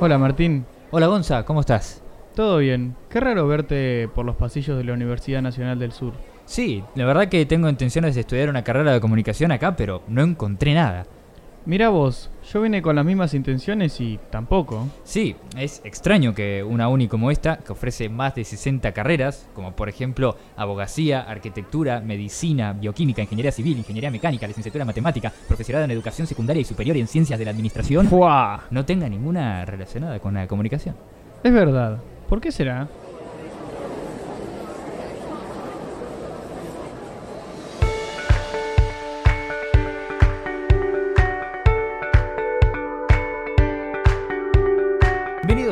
Hola Martín, Hola Gonza, ¿cómo estás? ¿todo bien? Qué raro verte por los pasillos de la Universidad Nacional del Sur. Sí, la verdad que tengo intenciones de estudiar una carrera de comunicación acá, pero no encontré nada. Mira vos, yo vine con las mismas intenciones y tampoco. Sí, es extraño que una uni como esta, que ofrece más de 60 carreras, como por ejemplo abogacía, arquitectura, medicina, bioquímica, ingeniería civil, ingeniería mecánica, licenciatura en matemática, profesorado en educación secundaria y superior y en ciencias de la administración, ¡Fua! no tenga ninguna relacionada con la comunicación. Es verdad. ¿Por qué será?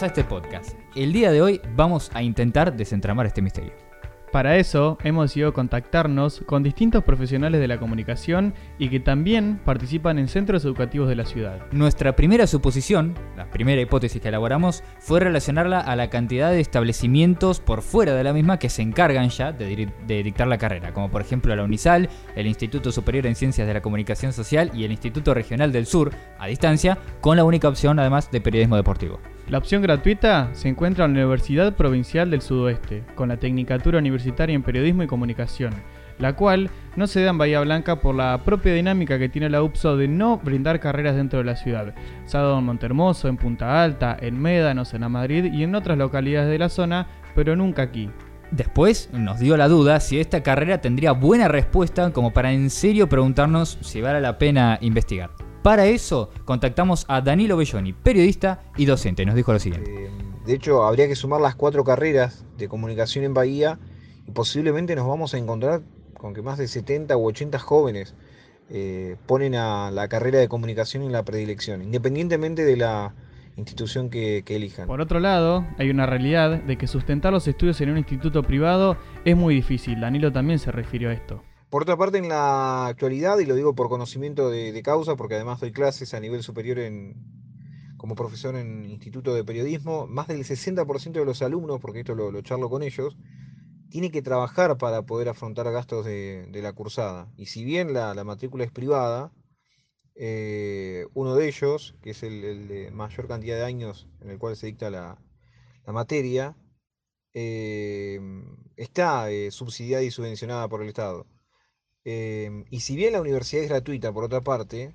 Bienvenidos a este podcast. El día de hoy vamos a intentar desentramar este misterio. Para eso hemos decidido contactarnos con distintos profesionales de la comunicación y que también participan en centros educativos de la ciudad. Nuestra primera suposición, la primera hipótesis que elaboramos, fue relacionarla a la cantidad de establecimientos por fuera de la misma que se encargan ya de, de dictar la carrera, como por ejemplo la UNISAL, el Instituto Superior en Ciencias de la Comunicación Social y el Instituto Regional del Sur, a distancia, con la única opción además de periodismo deportivo. La opción gratuita se encuentra en la Universidad Provincial del Sudoeste, con la Tecnicatura Universitaria en Periodismo y Comunicación, la cual no se da en Bahía Blanca por la propia dinámica que tiene la UPSO de no brindar carreras dentro de la ciudad. Se ha dado en Montermoso, en Punta Alta, en Médanos, en Madrid y en otras localidades de la zona, pero nunca aquí. Después nos dio la duda si esta carrera tendría buena respuesta como para en serio preguntarnos si vale la pena investigar. Para eso contactamos a Danilo Belloni, periodista y docente. Nos dijo lo siguiente. Eh, de hecho, habría que sumar las cuatro carreras de comunicación en Bahía y posiblemente nos vamos a encontrar con que más de 70 u 80 jóvenes eh, ponen a la carrera de comunicación en la predilección, independientemente de la institución que, que elijan. Por otro lado, hay una realidad de que sustentar los estudios en un instituto privado es muy difícil. Danilo también se refirió a esto. Por otra parte, en la actualidad, y lo digo por conocimiento de, causa, porque además doy clases a nivel superior en, como profesor en Instituto de Periodismo, más del 60% de los alumnos, porque esto lo, lo charlo con ellos, tiene que trabajar para poder afrontar gastos de, la cursada. Y si bien la, la matrícula es privada, eh, uno de ellos, que es el, de mayor cantidad de años en el cual se dicta la, la materia, eh, está eh, subsidiada y subvencionada por el Estado. Eh, y si bien la universidad es gratuita, por otra parte,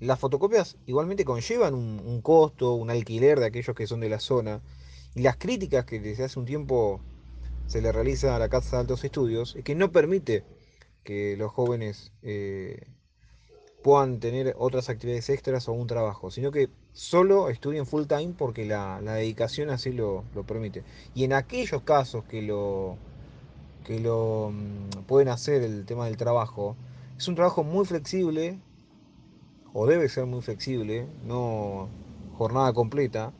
las fotocopias igualmente conllevan un, costo, un alquiler de aquellos que son de la zona. Y las críticas que desde hace un tiempo se le realiza a la Casa de Altos Estudios es que no permite que los jóvenes eh, puedan tener otras actividades extras o un trabajo, sino que solo estudien full time porque la, la dedicación así lo, lo permite. Y en aquellos casos que lo, que lo mm, pueden hacer el tema del trabajo, es un trabajo muy flexible, o debe ser muy flexible, no jornada completa,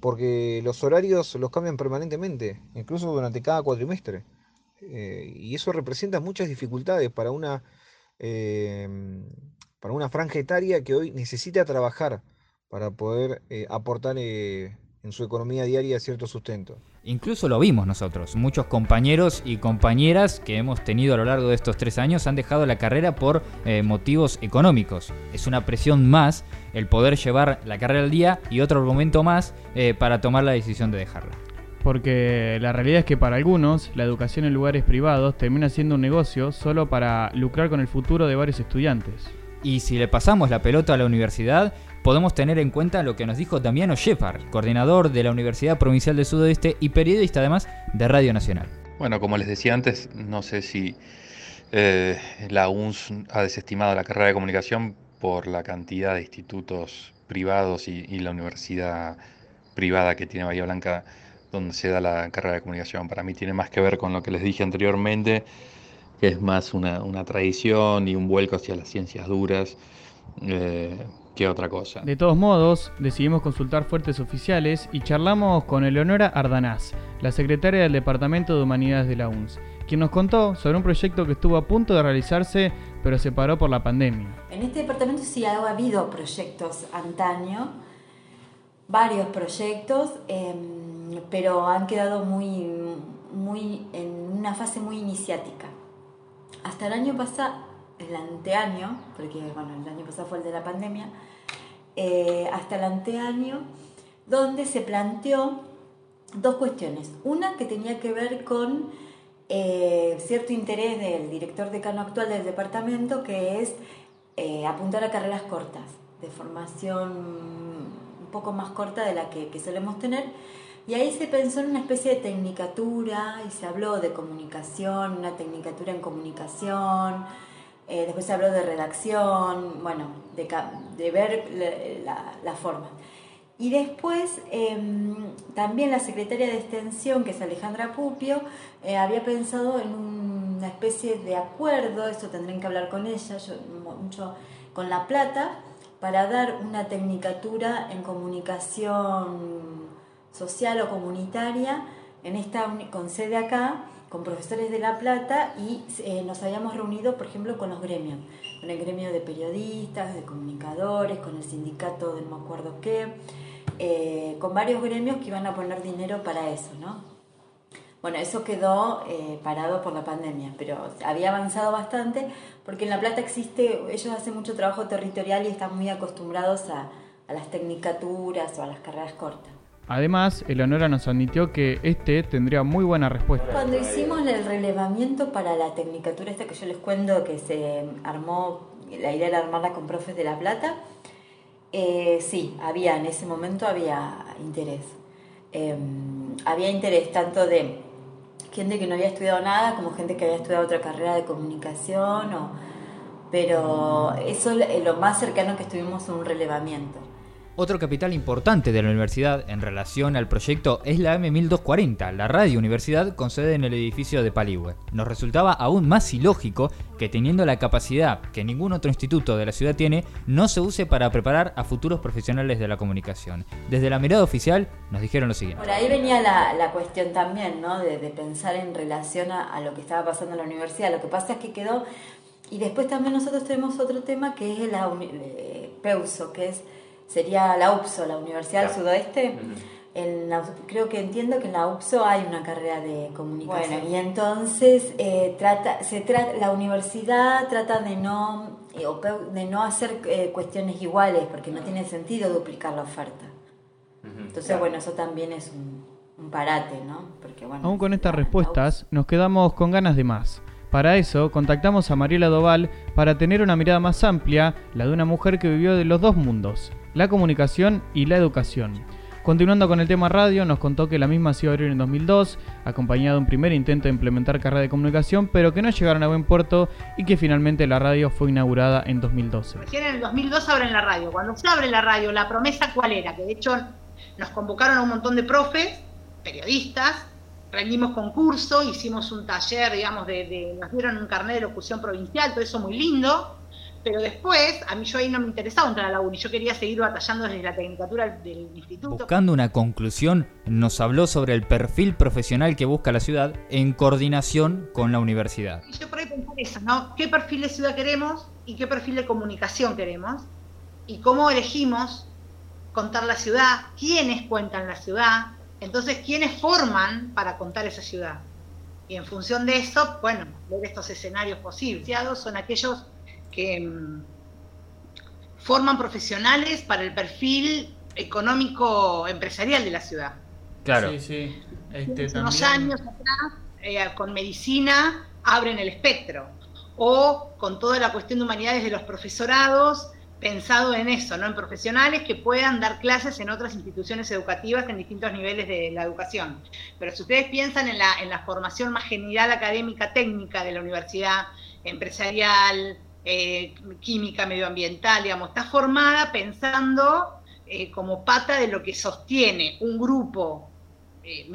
porque los horarios los cambian permanentemente, incluso durante cada cuatrimestre. Eh, y eso representa muchas dificultades para una, eh, para una franja etaria que hoy necesita trabajar para poder eh, aportar eh, en su economía diaria cierto sustento. Incluso lo vimos nosotros. Muchos compañeros y compañeras que hemos tenido a lo largo de estos tres años han dejado la carrera por eh, motivos económicos. Es una presión más el poder llevar la carrera al día y otro argumento más eh, para tomar la decisión de dejarla. Porque la realidad es que para algunos la educación en lugares privados termina siendo un negocio solo para lucrar con el futuro de varios estudiantes. Y si le pasamos la pelota a la universidad, podemos tener en cuenta lo que nos dijo Damiano Shepard, coordinador de la Universidad Provincial del Sudoeste y periodista además de Radio Nacional. Bueno, como les decía antes, no sé si eh, la UNS ha desestimado la carrera de comunicación por la cantidad de institutos privados y, la universidad privada que tiene Bahía Blanca donde se da la carrera de comunicación. Para mí tiene más que ver con lo que les dije anteriormente, que es más una, una tradición y un vuelco hacia las ciencias duras eh, que otra cosa. De todos modos, decidimos consultar fuertes oficiales y charlamos con Eleonora Ardanaz, la secretaria del Departamento de Humanidades de la UNS, quien nos contó sobre un proyecto que estuvo a punto de realizarse, pero se paró por la pandemia. En este departamento sí ha habido proyectos antaño, varios proyectos, eh, pero han quedado muy, muy en una fase muy iniciática. Hasta el año pasado, el anteaño, porque bueno, el año pasado fue el de la pandemia, eh, hasta el anteaño donde se planteó dos cuestiones. Una que tenía que ver con eh, cierto interés del director decano actual del departamento, que es eh, apuntar a carreras cortas, de formación un poco más corta de la que, solemos tener. Y ahí se pensó en una especie de tecnicatura y se habló de comunicación, una tecnicatura en comunicación, eh, después se habló de redacción, bueno, de, ver la, forma. Y después em, también la secretaria de Extensión, que es Alejandra Pupio, eh, había pensado en una especie de acuerdo, eso tendrían que hablar con ella, mucho con La Plata, para dar una tecnicatura en comunicación social o comunitaria en esta con sede acá con profesores de La Plata y eh, nos habíamos reunido, por ejemplo, con los gremios, con el gremio de periodistas, de comunicadores, con el sindicato de no me acuerdo qué, eh, con varios gremios que iban a poner dinero para eso, ¿no? Bueno, eso quedó eh, parado por la pandemia, pero había avanzado bastante porque en La Plata existe, ellos hacen mucho trabajo territorial y están muy acostumbrados a, a las tecnicaturas o a las carreras cortas. Además, Eleonora nos admitió que este tendría muy buena respuesta. Cuando hicimos el relevamiento para la tecnicatura esta que yo les cuento que se armó, la idea era armarla con profes de La Plata, eh, sí, había, en ese momento había interés. Em, había interés tanto de gente que no había estudiado nada como gente que había estudiado otra carrera de comunicación, pero eso es lo más cercano que estuvimos a un relevamiento. Otro capital importante de la universidad en relación al proyecto es la M1240, la radio universidad con sede en el edificio de Paligüe. Nos resultaba aún más ilógico que teniendo la capacidad que ningún otro instituto de la ciudad tiene, no se use para preparar a futuros profesionales de la comunicación. Desde la mirada oficial nos dijeron lo siguiente. Por ahí venía la, cuestión también, ¿no? De, pensar en relación a, lo que estaba pasando en la universidad. Lo que pasa es que quedó... Y después también nosotros tenemos otro tema que es el eh, PEUSO, que es sería la UPSO, la Universidad del Sudoeste. creo que entiendo que en la UPSO hay una carrera de comunicación. y entonces eh, trata, se trata, la universidad trata de no, eh, de no hacer eh, cuestiones iguales, porque no tiene sentido duplicar la oferta. Entonces, bueno, eso también es un, parate, ¿no? Porque, bueno, Aún con estas respuestas, nos quedamos con ganas de más. Para eso, contactamos a Mariela Doval para tener una mirada más amplia, la de una mujer que vivió de los dos mundos, la comunicación y la educación. Continuando con el tema radio, nos contó que la misma se iba abrir en 2002, acompañado de un primer intento de implementar carrera de comunicación, pero que no llegaron a buen puerto y que finalmente la radio fue inaugurada en 2012. Recién en el 2002 abren la radio. Cuando se abre la radio, la promesa cuál era? Que de hecho nos convocaron a un montón de profes, periodistas, rendimos concurso, hicimos un taller, digamos, de, nos dieron un carnet de locución provincial, todo eso muy lindo, pero después, a mí yo ahí no me interesaba entrar a la uni, yo quería seguir batallando desde la tecnicatura del instituto. Buscando una conclusión, nos habló sobre el perfil profesional que busca la ciudad en coordinación con la universidad. Y yo por ahí pensar eso, ¿no? ¿Qué perfil de ciudad queremos y qué perfil de comunicación queremos? Y cómo elegimos contar la ciudad, quiénes cuentan la ciudad, entonces, ¿quiénes forman para contar esa ciudad? Y en función de eso, bueno, ver estos escenarios posibles. Son aquellos que mm, forman profesionales para el perfil económico empresarial de la ciudad. Claro. Sí, sí. Este, unos años atrás, eh, con medicina, abren el espectro. O con toda la cuestión de humanidades de los profesorados, pensado en eso, ¿no? En profesionales que puedan dar clases en otras instituciones educativas en distintos niveles de la educación. Pero si ustedes piensan en la, en la formación más general académica técnica de la universidad, empresarial, eh, química, medioambiental, digamos, está formada pensando eh, como pata de lo que sostiene un grupo eh,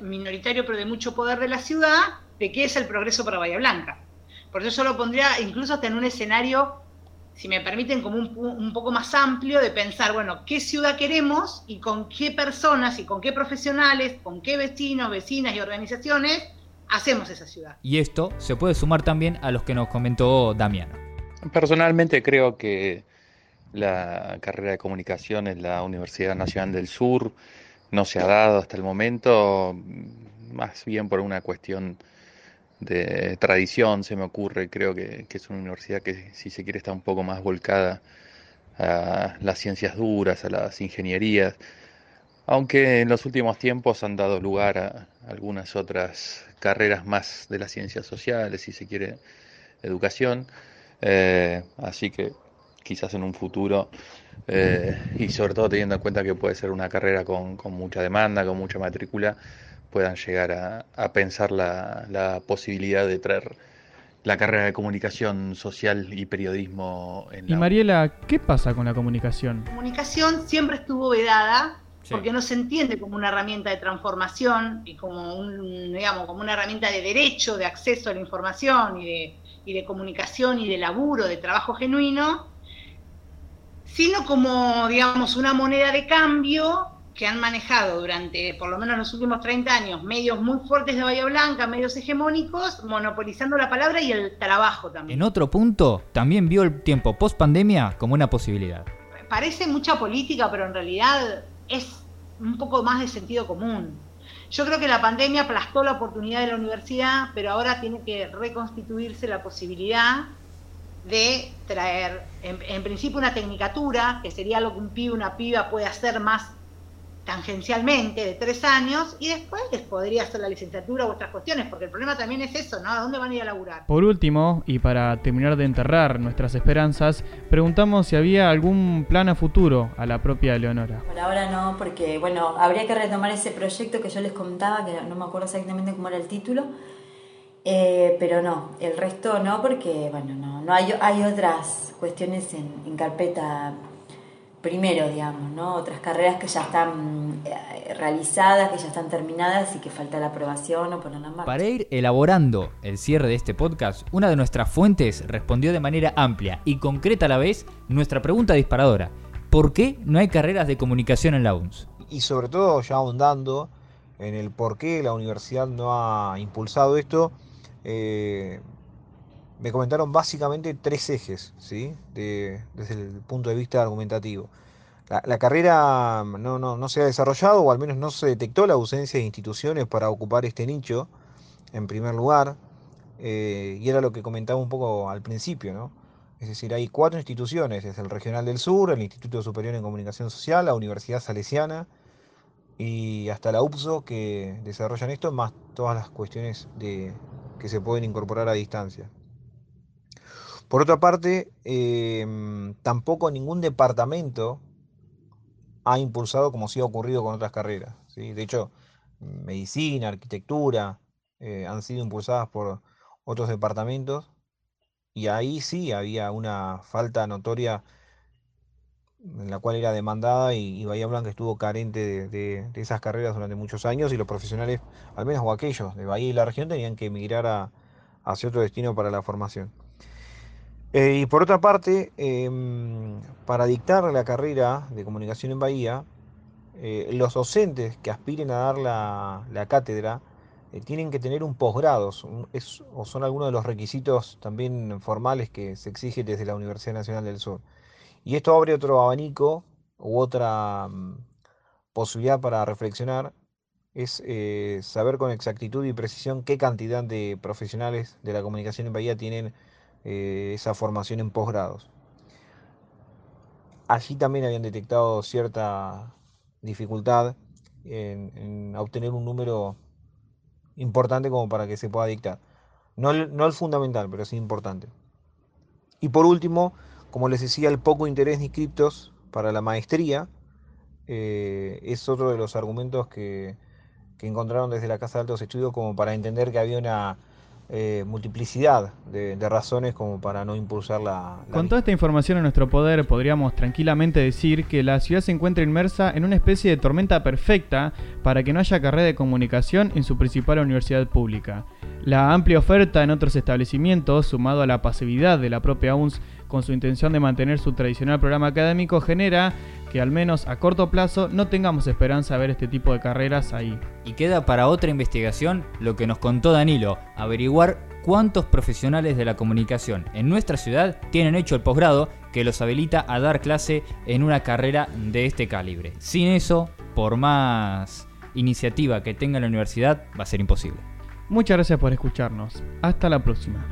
minoritario pero de mucho poder de la ciudad, de qué es el progreso para Bahía Blanca. Por eso yo lo pondría incluso hasta en un escenario si me permiten, como un, poco más amplio de pensar, bueno, qué ciudad queremos y con qué personas y con qué profesionales, con qué vecinos, vecinas y organizaciones hacemos esa ciudad. Y esto se puede sumar también a los que nos comentó Damiano. Personalmente creo que la carrera de comunicación en la Universidad Nacional del Sur no se ha dado hasta el momento, más bien por una cuestión de tradición, se me ocurre. Creo que, es una universidad que, si se quiere, está un poco más volcada a las ciencias duras, a las ingenierías. aunque en los últimos tiempos han dado lugar a algunas otras carreras más de las ciencias sociales, si se quiere, educación. Eh, así que quizás en un futuro, eh, y sobre todo teniendo en cuenta que puede ser una carrera con, mucha demanda, con mucha matrícula, puedan llegar a, pensar la, posibilidad de traer la carrera de comunicación social y periodismo en la... Y Mariela, ¿qué pasa con la comunicación? La comunicación siempre estuvo vedada porque no se entiende como una herramienta de transformación y como, un, digamos, como una herramienta de derecho, de acceso a la información y de, y de comunicación y de laburo, de trabajo genuino, sino como, digamos, una moneda de cambio que han manejado durante por lo menos los últimos 30 años medios muy fuertes de Bahía Blanca, medios hegemónicos, monopolizando la palabra y el trabajo también. En otro punto, también vio el tiempo post pandemia como una posibilidad. Parece mucha política, pero en realidad es un poco más de sentido común. Yo creo que la pandemia aplastó la oportunidad de la universidad, pero ahora tiene que reconstituirse la posibilidad de traer, en, en principio, una tecnicatura, que sería lo que un pibe, una piba puede hacer más tangencialmente de tres años y después les podría hacer la licenciatura u otras cuestiones, porque el problema también es eso, ¿no? ¿A dónde van a ir a laburar? Por último, y para terminar de enterrar nuestras esperanzas, preguntamos si había algún plan a futuro a la propia Leonora. Por ahora no, porque bueno, habría que retomar ese proyecto que yo les contaba, que no me acuerdo exactamente cómo era el título, eh, pero no, el resto no, porque bueno, no, no hay, hay otras cuestiones en, en carpeta primero, digamos, ¿no? Otras carreras que ya están eh, realizadas, que ya están terminadas y que falta la aprobación o ponerla en marcha. Para ir elaborando el cierre de este podcast, una de nuestras fuentes respondió de manera amplia y concreta a la vez nuestra pregunta disparadora. ¿Por qué no hay carreras de comunicación en la UNS? Y sobre todo, ya ahondando en el por qué la universidad no ha impulsado esto, eh, me comentaron básicamente tres ejes, ¿sí? desde el punto de vista argumentativo. La, carrera no, no, se ha desarrollado, o al menos no se detectó la ausencia de instituciones para ocupar este nicho, en primer lugar, eh, y era lo que comentaba un poco al principio, ¿no? Es decir, hay cuatro instituciones, es el Regional del Sur, el Instituto Superior en Comunicación Social, la Universidad Salesiana y hasta la UPSO que desarrollan esto, más todas las cuestiones de, que se pueden incorporar a distancia. Por otra parte, em, tampoco ningún departamento ha impulsado como sí ha ocurrido con otras carreras. De hecho, medicina, arquitectura, eh, han sido impulsadas por otros departamentos y ahí sí había una falta notoria en la cual era demandada y, Bahía Blanca estuvo carente de, esas carreras durante muchos años y los profesionales, al menos o aquellos de Bahía y la región, tenían que emigrar hacia otro destino para la formación. Eh, y por otra parte, em, para dictar la carrera de comunicación en Bahía, eh, los docentes que aspiren a dar la, cátedra eh, tienen que tener un posgrado, o son algunos de los requisitos también formales que se exigen desde la Universidad Nacional del Sur. Y esto abre otro abanico u otra mm, posibilidad para reflexionar, es saber con exactitud y precisión qué cantidad de profesionales de la comunicación en Bahía tienen eh, esa formación en posgrados. Allí también habían detectado cierta dificultad en, obtener un número importante como para que se pueda dictar. No el, fundamental, pero sí importante. Y por último, como les decía, el poco interés de inscriptos para la maestría eh, es otro de los argumentos que, que encontraron desde la Casa de Altos Estudios como para entender que había una eh, multiplicidad de, razones como para no impulsar la, Con toda esta información en nuestro poder, podríamos tranquilamente decir que la ciudad se encuentra inmersa en una especie de tormenta perfecta para que no haya carrera de comunicación en su principal universidad pública. La amplia oferta en otros establecimientos, sumado a la pasividad de la propia UNS con su intención de mantener su tradicional programa académico, genera que al menos a corto plazo no tengamos esperanza de ver este tipo de carreras ahí. Y queda para otra investigación lo que nos contó Danilo, averiguar cuántos profesionales de la comunicación en nuestra ciudad tienen hecho el posgrado que los habilita a dar clase en una carrera de este calibre. Sin eso, por más iniciativa que tenga la universidad, va a ser imposible. Muchas gracias por escucharnos. Hasta la próxima.